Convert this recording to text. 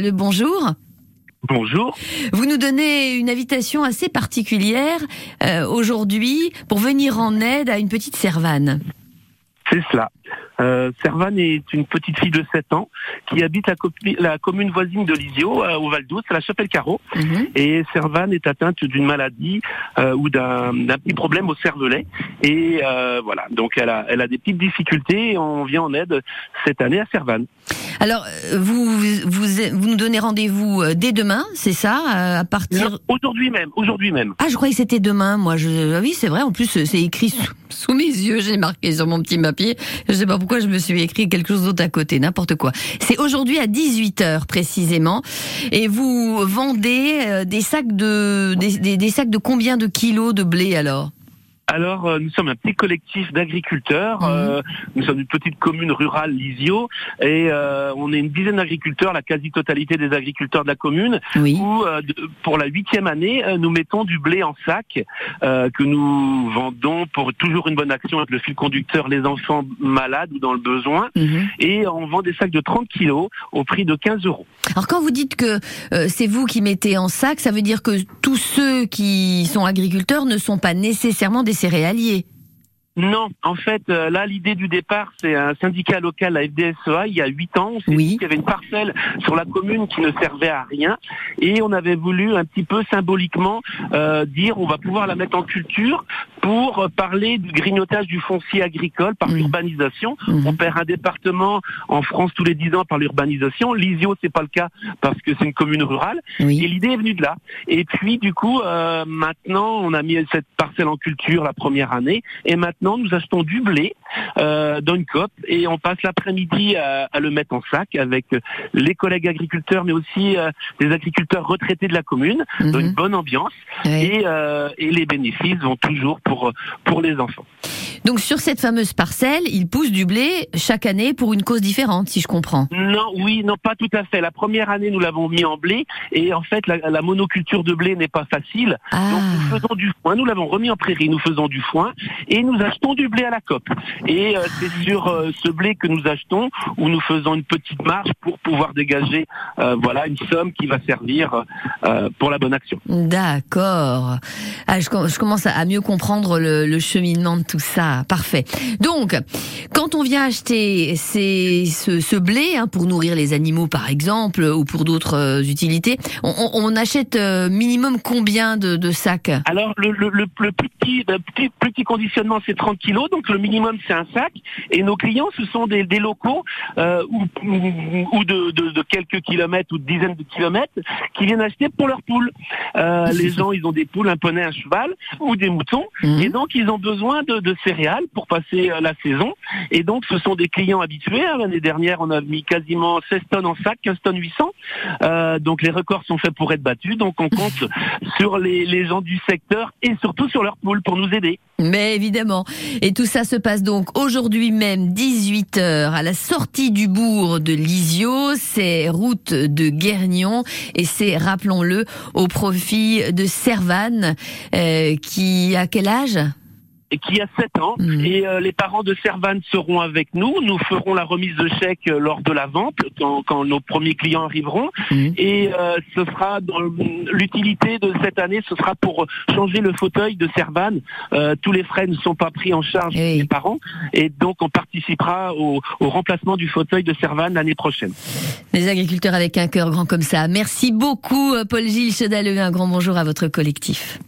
Le bonjour. Bonjour. Vous nous donnez une invitation assez particulière euh, aujourd'hui pour venir en aide à une petite servane. C'est cela. Euh, Servane est une petite fille de 7 ans qui habite la, la commune voisine de Lisio, euh, au Val d'Oust, à la Chapelle-Carreau. Mhm. Et Servane est atteinte d'une maladie euh, ou d'un petit problème au cervelet. Et euh, voilà, donc elle a, elle a des petites difficultés et on vient en aide cette année à Servane. Alors, euh, vous, vous, vous nous donnez rendez-vous euh, dès demain, c'est ça À partir. Aujourd'hui même, aujourd'hui même. Ah, je croyais que c'était demain. Moi, je. Ah oui, c'est vrai. En plus, c'est écrit sous, sous mes yeux. J'ai marqué sur mon petit papier. Je sais pas pourquoi je me suis écrit quelque chose d'autre à côté. N'importe quoi. C'est aujourd'hui à 18 h précisément. Et vous vendez euh, des sacs de des sacs de combien de kilos de blé alors? Alors, euh, nous sommes un petit collectif d'agriculteurs. Euh, nous sommes une petite commune rurale, Lisio, et euh, on est une dizaine d'agriculteurs, la quasi-totalité des agriculteurs de la commune, Oui. où pour la huitième année, nous mettons du blé en sac euh, que nous vendons pour toujours une bonne action avec le fil conducteur les enfants malades ou dans le besoin. Mhm. Et on vend des sacs de 30 kilos au prix de 15 euros. Alors quand vous dites que euh, c'est vous qui mettez en sac, ça veut dire que tous ceux qui sont agriculteurs ne sont pas nécessairement des céréaliers. Non, en fait, euh, là, l'idée du départ, c'est un syndicat local, la FDSEA, il y a huit ans. On Oui. qu'il y avait une parcelle sur la commune qui ne servait à rien. Et on avait voulu un petit peu symboliquement euh, dire on va pouvoir la mettre en culture pour parler du grignotage du foncier agricole par Mhm. l'urbanisation. Mhm. On perd un département en France tous les dix ans par l'urbanisation. L'Isio, c'est pas le cas parce que c'est une commune rurale. Et l'idée est venue de là. Et puis, du coup, euh, maintenant, on a mis cette parcelle en culture la première année. Et maintenant, nous achetons du blé euh, dans une cope et on passe l'après-midi à, à le mettre en sac avec les collègues agriculteurs, mais aussi euh, les agriculteurs retraités de la commune, dans une Mhm. bonne ambiance. Et, euh, et les bénéfices vont toujours pour, pour les enfants. Donc sur cette fameuse parcelle, il pousse du blé chaque année pour une cause différente, si je comprends. Non, oui, non, pas tout à fait. La première année, nous l'avons mis en blé. Et en fait, la, la monoculture de blé n'est pas facile. Donc Ah. nous faisons du foin, nous l'avons remis en prairie, nous faisons du foin et nous achetons du blé à la cope. Et euh, c'est sur euh, ce blé que nous achetons où nous faisons une petite marge pour pouvoir dégager euh, voilà une somme qui va servir pour la bonne action. D'accord. Ah, je, com- je commence à à mieux comprendre le, le cheminement de tout ça. Parfait. Donc, quand on vient acheter ces, ce, ce blé hein, pour nourrir les animaux, par exemple, ou pour d'autres euh, utilités, on, on- on achète euh, minimum combien de, de sacs? Alors le, le, le, le petit, petit, petit conditionnement c'est 30 kilos, donc le minimum c'est un sac. Et nos clients ce sont des, des locaux euh, ou, ou de, de, de quelques kilomètres ou de dizaines de kilomètres qui viennent acheter pour leurs poules. Euh, les gens ils ont des poules, un poney, un cheval ou des moutons. Mhm. Et donc, ils ont besoin de, de céréales pour passer euh, la saison. Et donc, ce sont des clients habitués. hein. L'année dernière, on a mis quasiment 16 tonnes en sac, 15 tonnes 800. Euh, donc, les records sont faits pour être battus. Donc, on compte sur les, les gens du secteur et surtout sur leurs poules pour nous aider. Mais évidemment. Et tout ça se passe donc aujourd'hui même, 18h, à la sortie du bourg de Lisio. C'est route de Guergnon. Et c'est, rappelons-le, au profit de Servane, euh, qui a quel âge? Qui a 7 ans. Mhm. Et euh, les parents de Servane seront avec nous. Nous ferons la remise de chèques euh, lors de la vente, quand, quand nos premiers clients arriveront. Mhm. Et euh, ce sera l'utilité de cette année, ce sera pour changer le fauteuil de Servane. Euh, tous les frais ne sont pas pris en charge Eh oui. des parents, et donc on participera au, au remplacement du fauteuil de Servane l'année prochaine. Les agriculteurs avec un cœur grand comme ça. Merci beaucoup, euh, Paul-Gilles Chedaleux. Un grand bonjour à votre collectif.